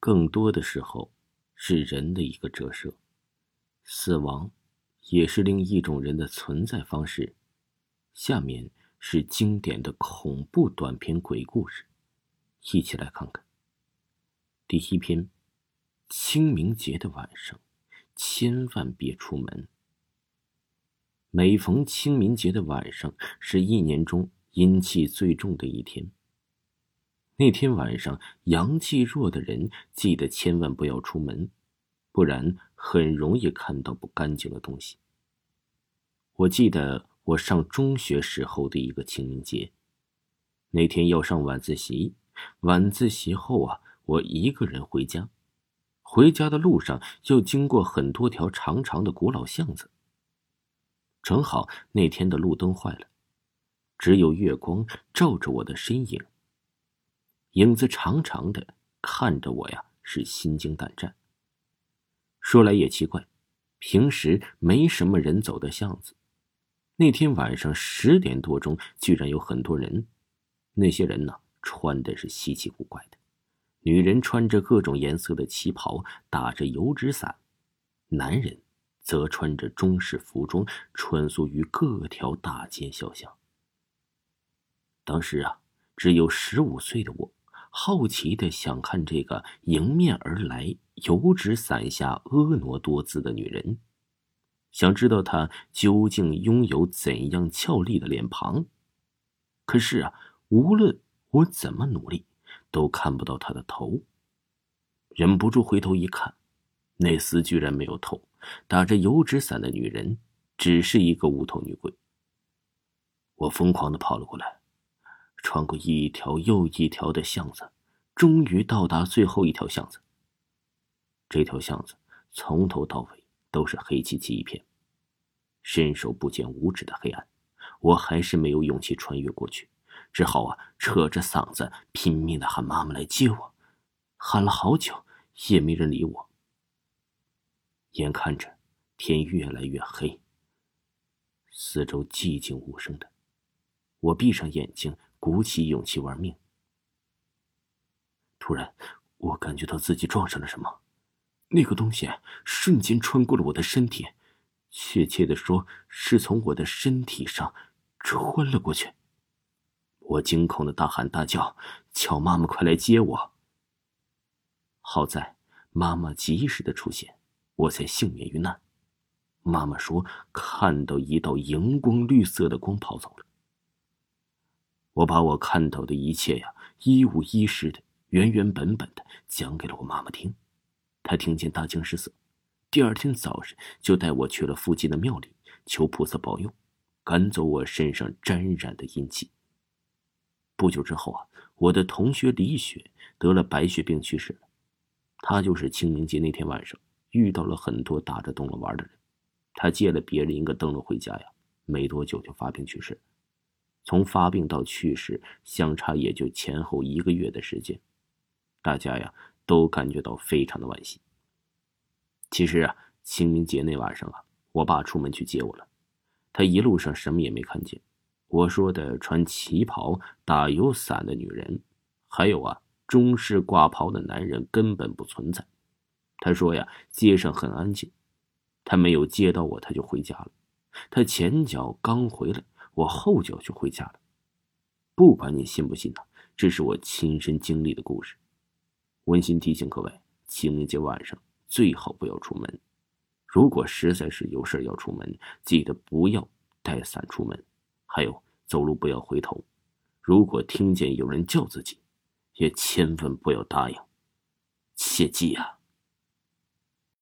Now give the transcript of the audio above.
更多的时候，是人的一个折射。死亡，也是另一种人的存在方式。下面是经典的恐怖短篇鬼故事，一起来看看。第一篇：清明节的晚上，千万别出门。每逢清明节的晚上，是一年中阴气最重的一天。那天晚上，阳气弱的人记得千万不要出门，不然很容易看到不干净的东西。我记得我上中学时候的一个清明节，那天要上晚自习，晚自习后啊，我一个人回家，回家的路上要经过很多条长长的古老巷子。正好那天的路灯坏了，只有月光照着我的身影。影子长长的看着我呀，是心惊胆战。说来也奇怪，平时没什么人走的巷子，那天晚上十点多钟，居然有很多人。那些人呢，穿的是稀奇古怪的，女人穿着各种颜色的旗袍，打着油纸伞；男人则穿着中式服装，穿梭于各条大街小巷。当时啊，只有十五岁的我。好奇的想看这个迎面而来、油纸伞下婀娜多姿的女人，想知道她究竟拥有怎样俏丽的脸庞。可是啊，无论我怎么努力，都看不到她的头。忍不住回头一看，那厮居然没有头，打着油纸伞的女人只是一个无头女鬼。我疯狂的跑了过来。穿过一条又一条的巷子，终于到达最后一条巷子。这条巷子从头到尾都是黑漆漆一片，伸手不见五指的黑暗。我还是没有勇气穿越过去，只好啊扯着嗓子拼命的喊妈妈来接我。喊了好久，也没人理我。眼看着天越来越黑，四周寂静无声的，我闭上眼睛。鼓起勇气玩命。突然，我感觉到自己撞上了什么，那个东西瞬间穿过了我的身体，确切的说，是从我的身体上穿了过去。我惊恐的大喊大叫：“叫妈妈快来接我！”好在妈妈及时的出现，我才幸免于难。妈妈说看到一道荧光绿色的光跑走了。我把我看到的一切呀，一五一十的、原原本本的讲给了我妈妈听。她听见大惊失色，第二天早上就带我去了附近的庙里，求菩萨保佑，赶走我身上沾染的阴气。不久之后啊，我的同学李雪得了白血病去世了。她就是清明节那天晚上遇到了很多打着灯笼玩的人，她借了别人一个灯笼回家呀，没多久就发病去世了。从发病到去世，相差也就前后一个月的时间，大家呀都感觉到非常的惋惜。其实啊，清明节那晚上啊，我爸出门去接我了，他一路上什么也没看见。我说的穿旗袍、打油伞的女人，还有啊中式挂袍的男人根本不存在。他说呀，街上很安静，他没有接到我，他就回家了。他前脚刚回来。我后脚就回家了，不管你信不信呢，这是我亲身经历的故事。温馨提醒各位：清明节晚上最好不要出门。如果实在是有事要出门，记得不要带伞出门。还有，走路不要回头。如果听见有人叫自己，也千万不要答应。切记啊！